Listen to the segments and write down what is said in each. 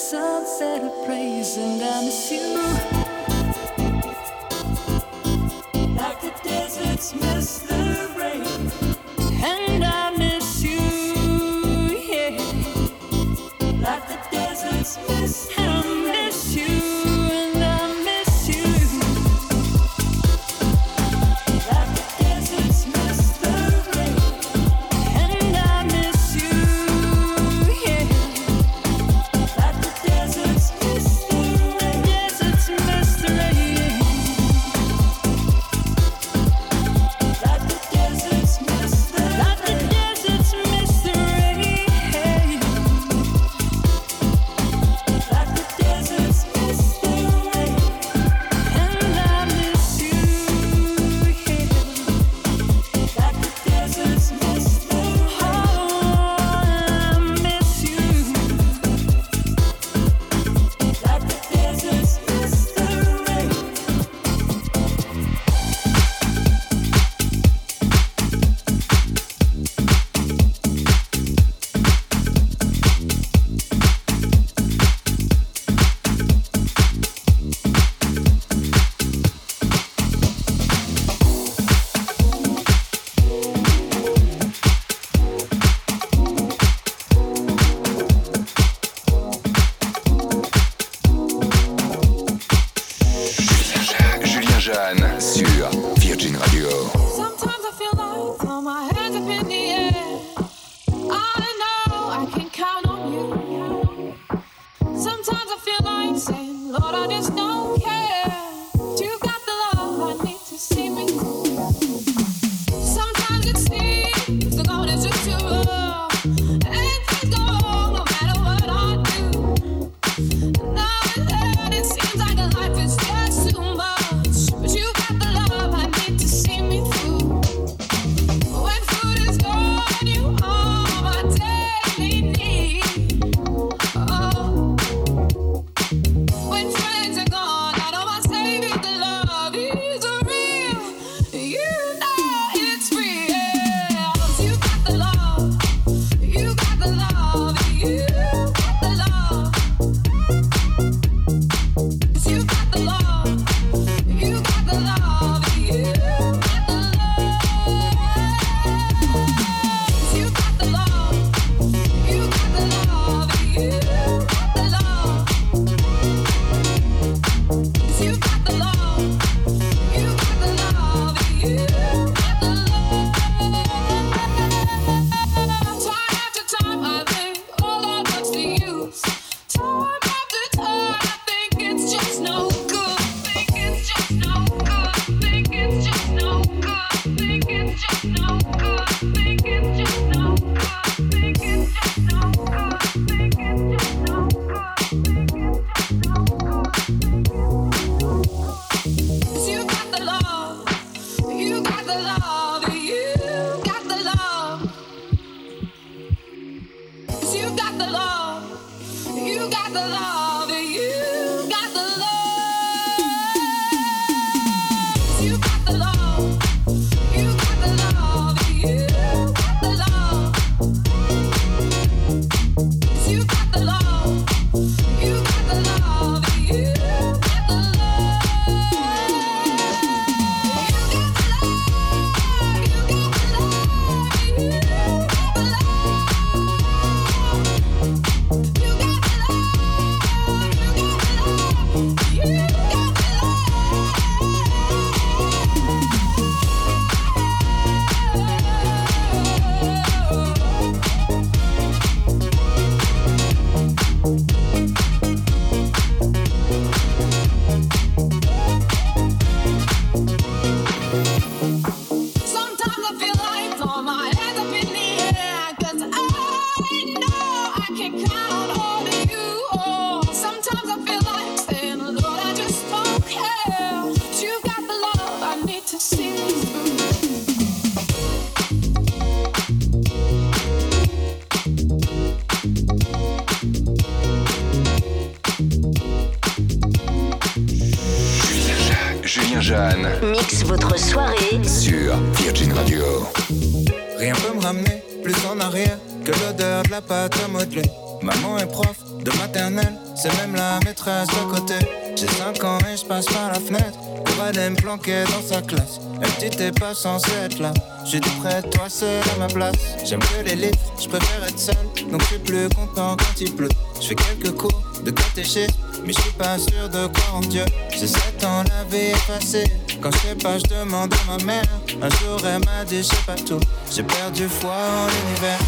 sunset, of praise, and I miss you. Sur Virgin Radio. Pas censé être là. Dit près toi seul à ma place. J'aime que les livres, je préfère être seul. Donc je suis plus content quand il pleut. Je fais quelques cours de catéchisme, mais je suis pas sûr de croire en Dieu. J'ai 7 ans, la vie est passée. Quand je sais pas, je demande à ma mère. Un jour, elle m'a dit, je sais pas tout. J'ai perdu foi en l'univers.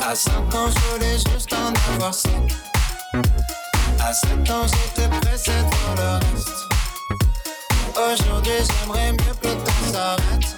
À 5 ans, je voulais juste en avoir 5. À 7 ans, j'étais pressé de voir le reste. Aujourd'hui, j'aimerais mieux que le temps s'arrête.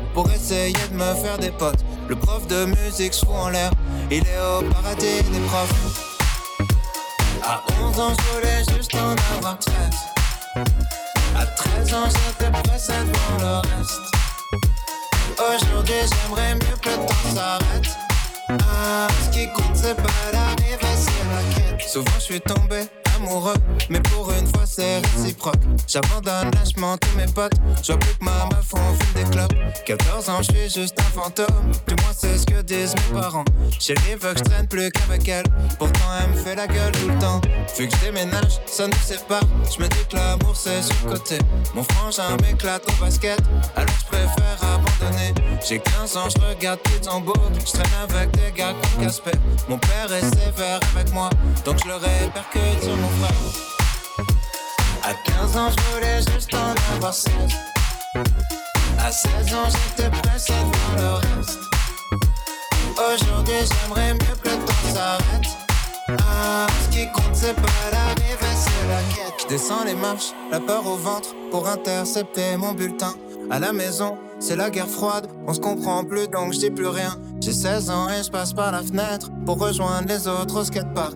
pour essayer de me faire des potes. Le prof de musique se en l'air, il est au paradis des profs. À 11 ans, je voulais juste en avoir 13. À 13 ans, j'étais pressé devant le reste. Aujourd'hui, j'aimerais mieux que le temps s'arrête. Ah, ce qui compte, c'est pas l'arrivée, c'est la quête. Souvent, je suis tombé mais pour une fois c'est réciproque. J'abandonne lâchement tous mes potes, je plus que ma meuf on fume des clopes. 14 ans, je suis juste un fantôme, du moins c'est ce que disent mes parents. Chérie veut que je traîne plus qu'avec elle, pourtant elle me fait la gueule tout le temps. Vu que je déménage, ça nous sépare, je me dis que l'amour c'est sur le côté. Mon frangin m'éclate au basket, alors je préfère abandonner. J'ai 15 ans, je regarde Pizambourg, je traîne avec des gars comme Casper. Mon père est sévère avec moi, donc je le répercute sur mon À 15 ans, je voulais juste en avoir 16. À 16 ans, j'étais pressé de le reste. Aujourd'hui, j'aimerais mieux que le temps s'arrête. Ah, ce qui compte, c'est pas l'arrivée, c'est la quête. Je descends les marches, la peur au ventre pour intercepter mon bulletin. À la maison, c'est la guerre froide, on se comprend plus donc je dis plus rien. J'ai 16 ans et je passe par la fenêtre pour rejoindre les autres au skatepark.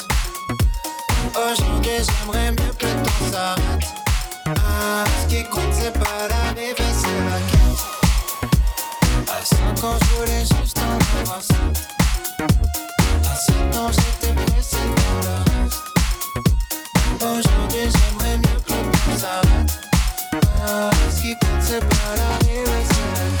Aujourd'hui, j'aimerais mieux que le s'arrête. Ah, ce qui compte, c'est pas la quête. À 5 ans, je voulais juste en avoir 7. À 7 ans, j'étais pour le reste. Aujourd'hui, j'aimerais mieux que le s'arrête. Ah, ce qui compte, c'est pas l'arrivée, c'est la quête.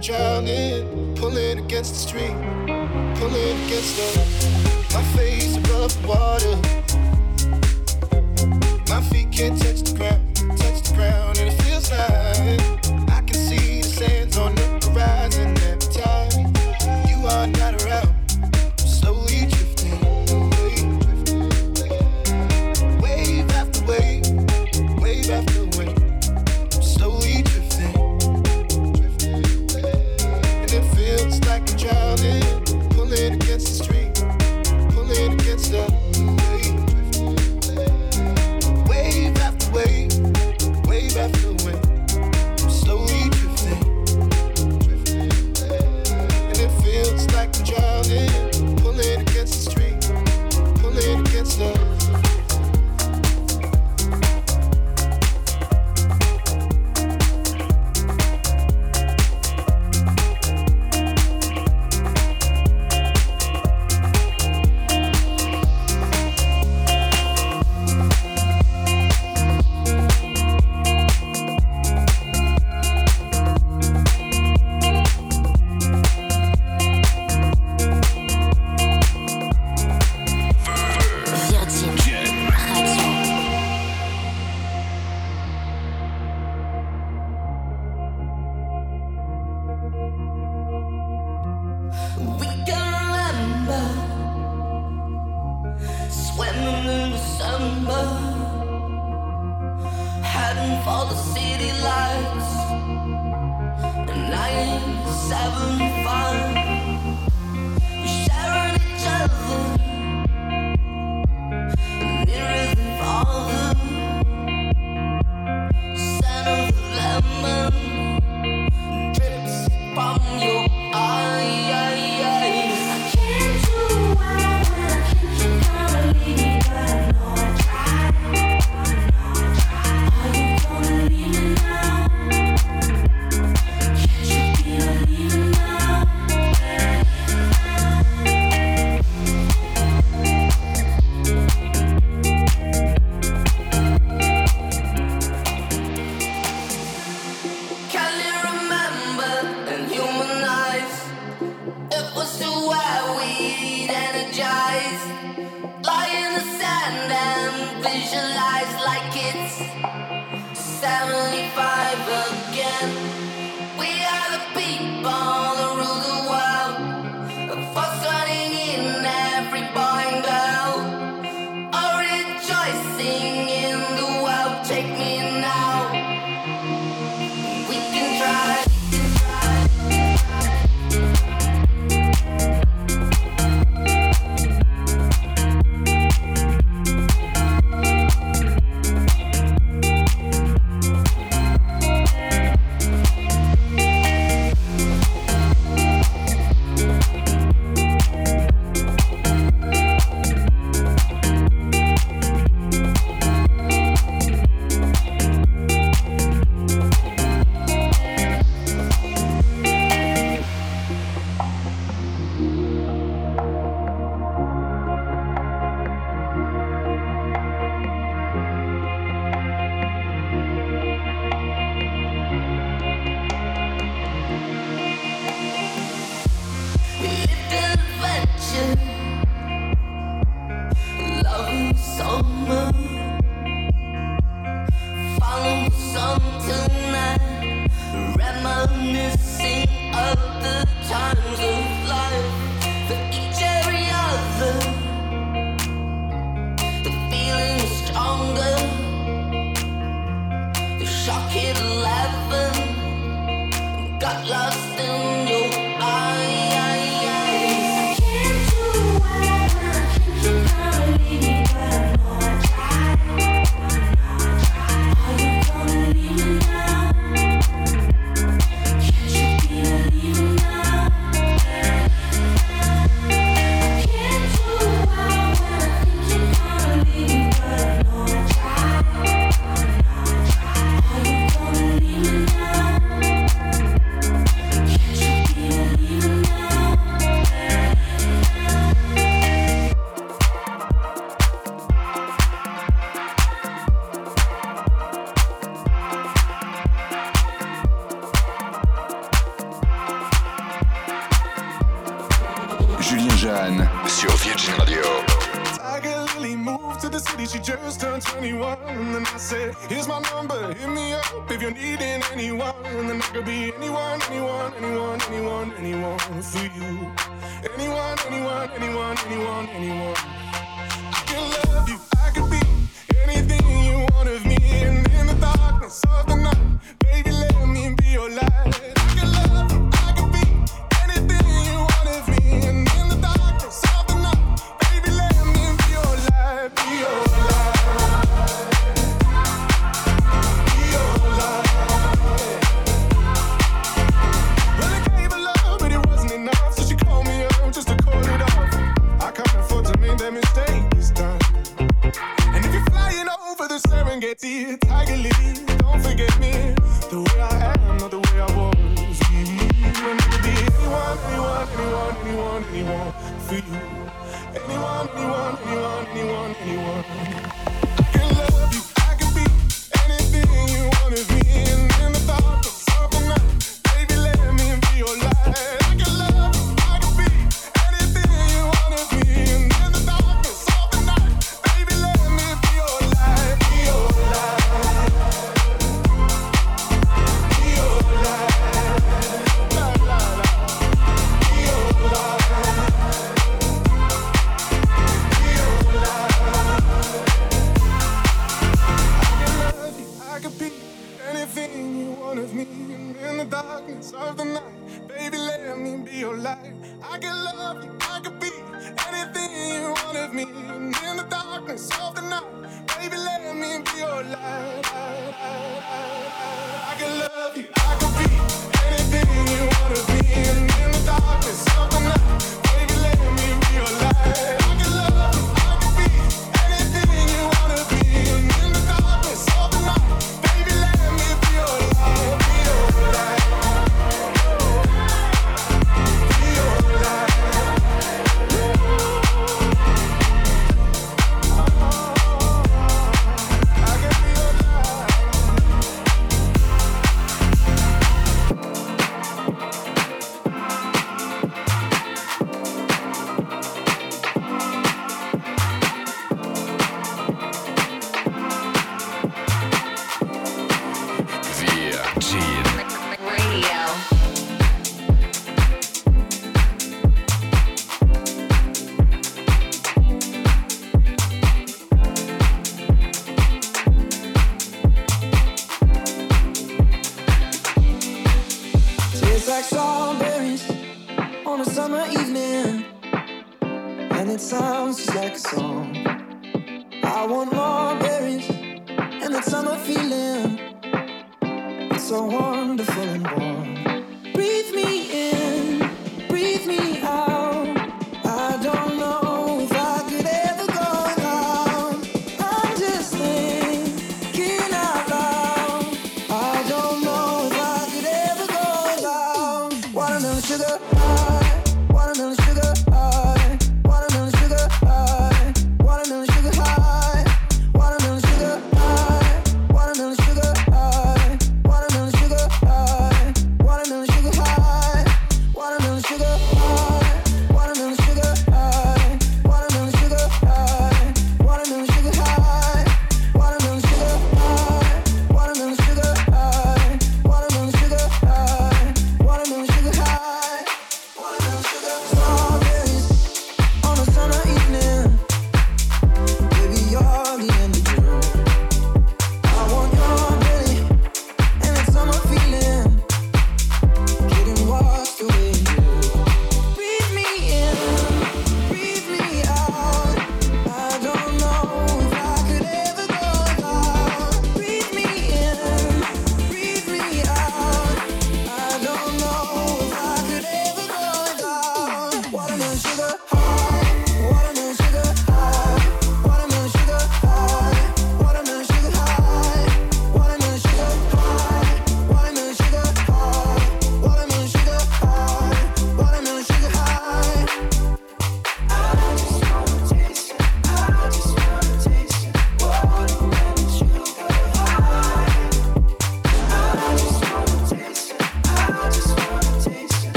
drowning, pulling against the stream, pulling against the my face above the water. My feet can't touch the ground, touch the ground, and it feels like again.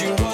you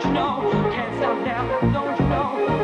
Don't you know? Can't stop now. Don't you know?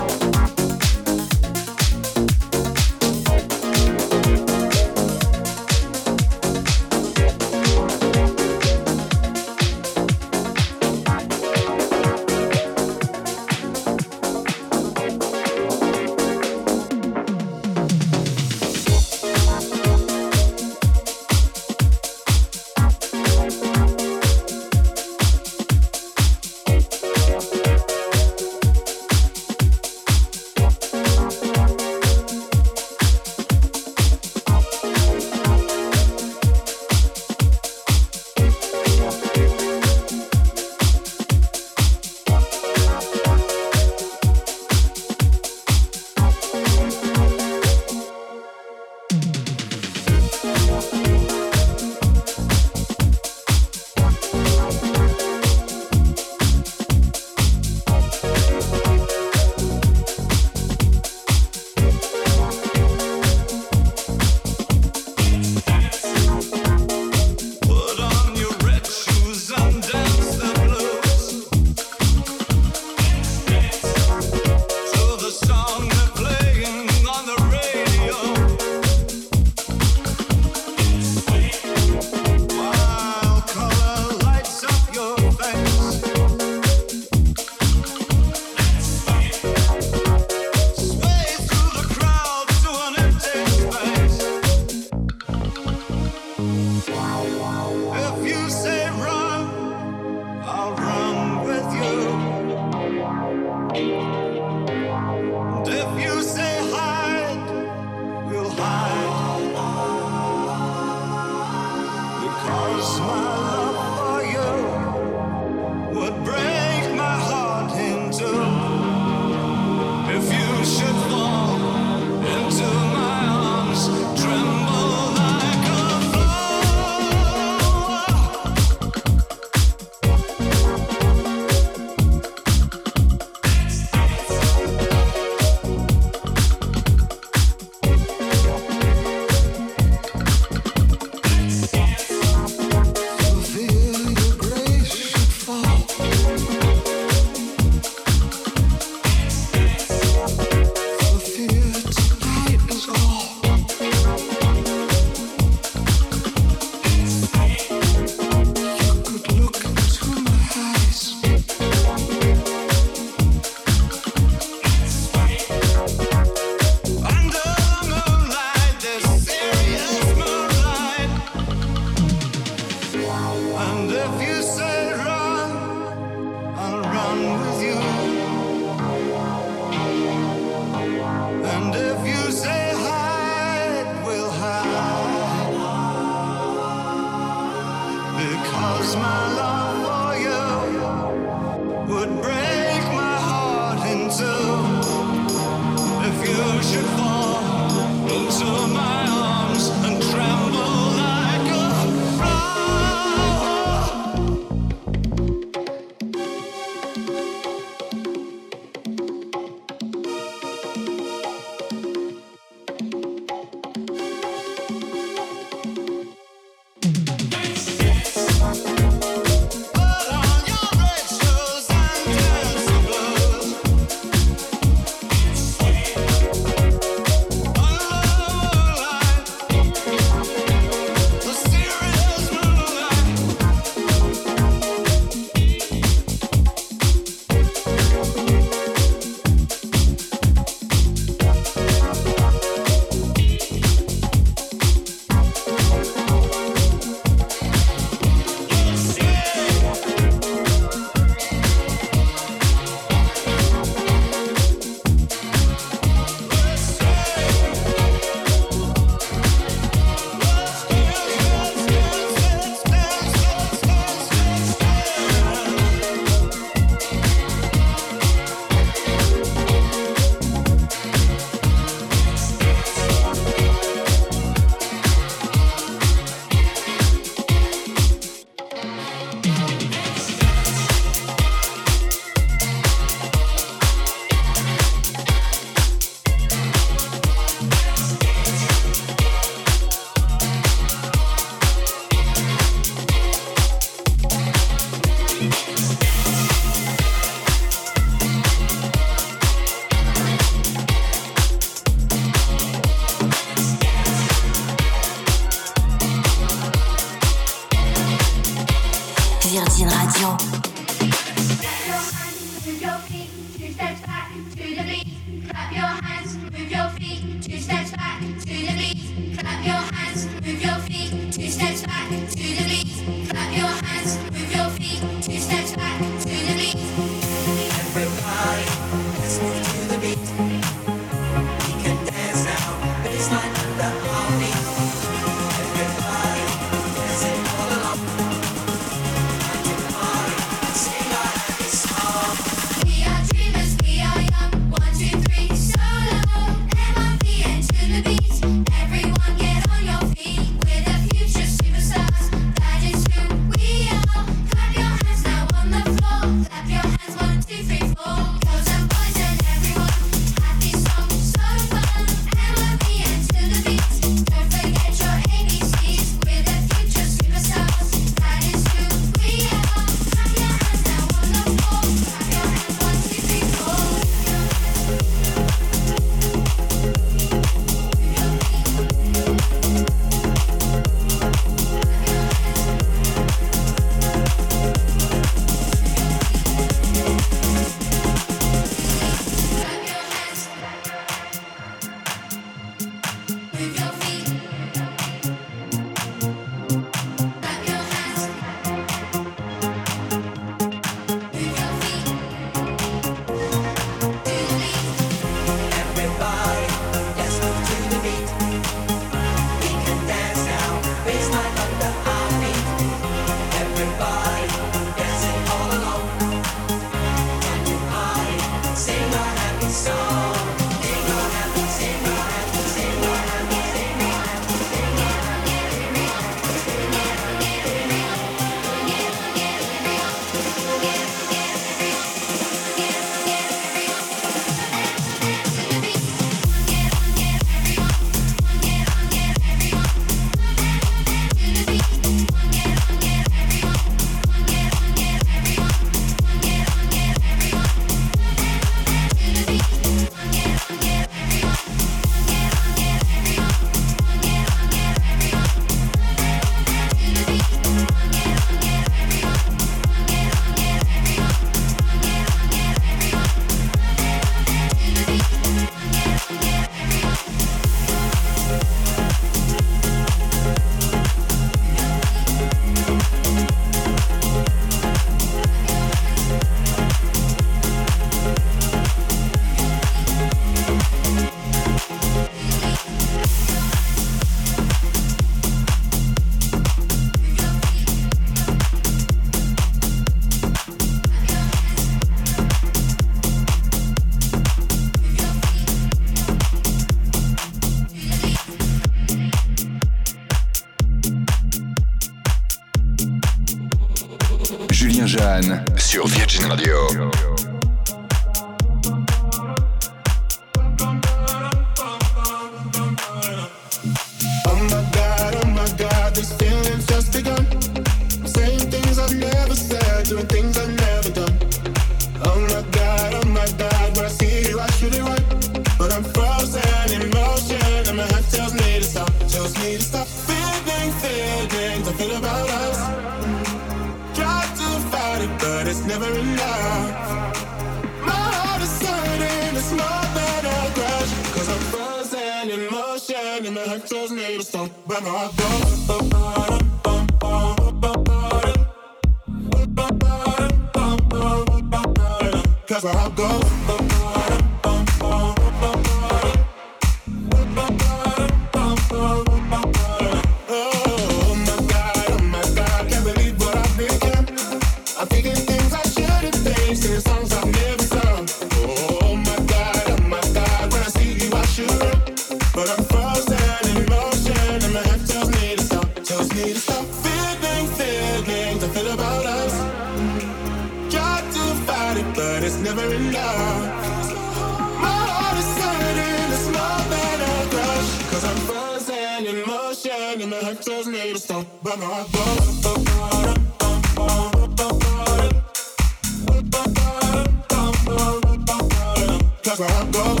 passado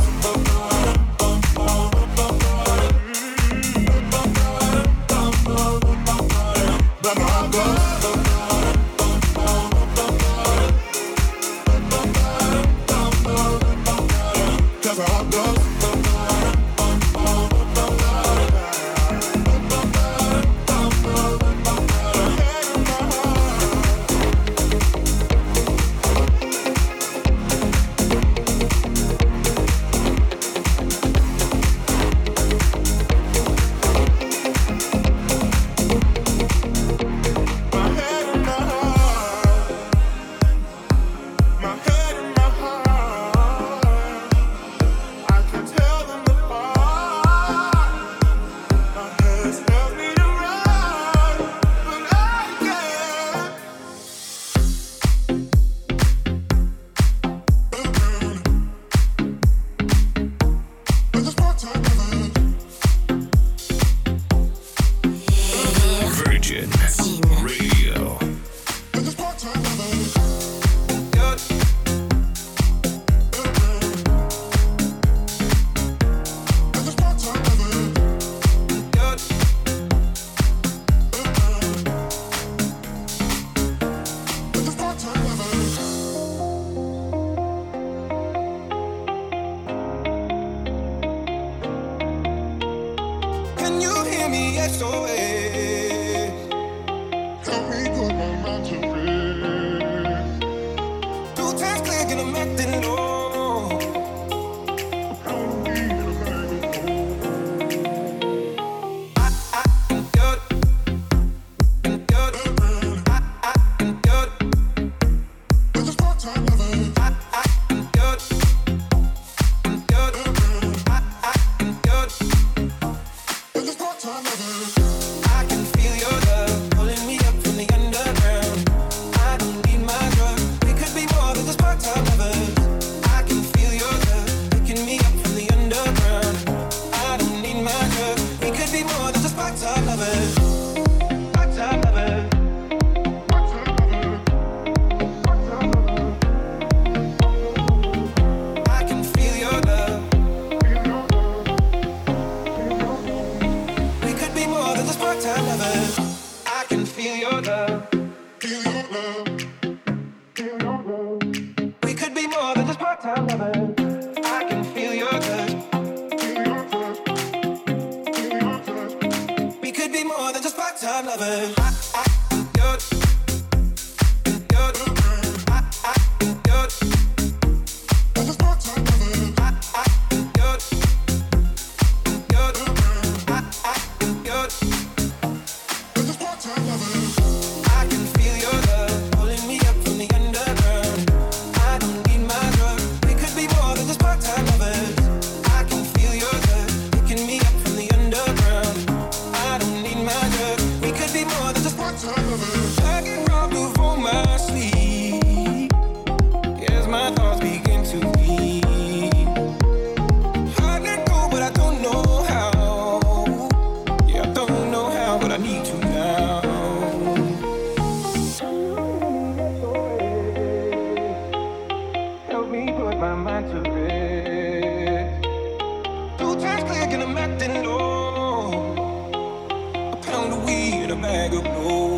my mind to it. Two times clear, get a Mac, no. A pound of weed, a bag of gold.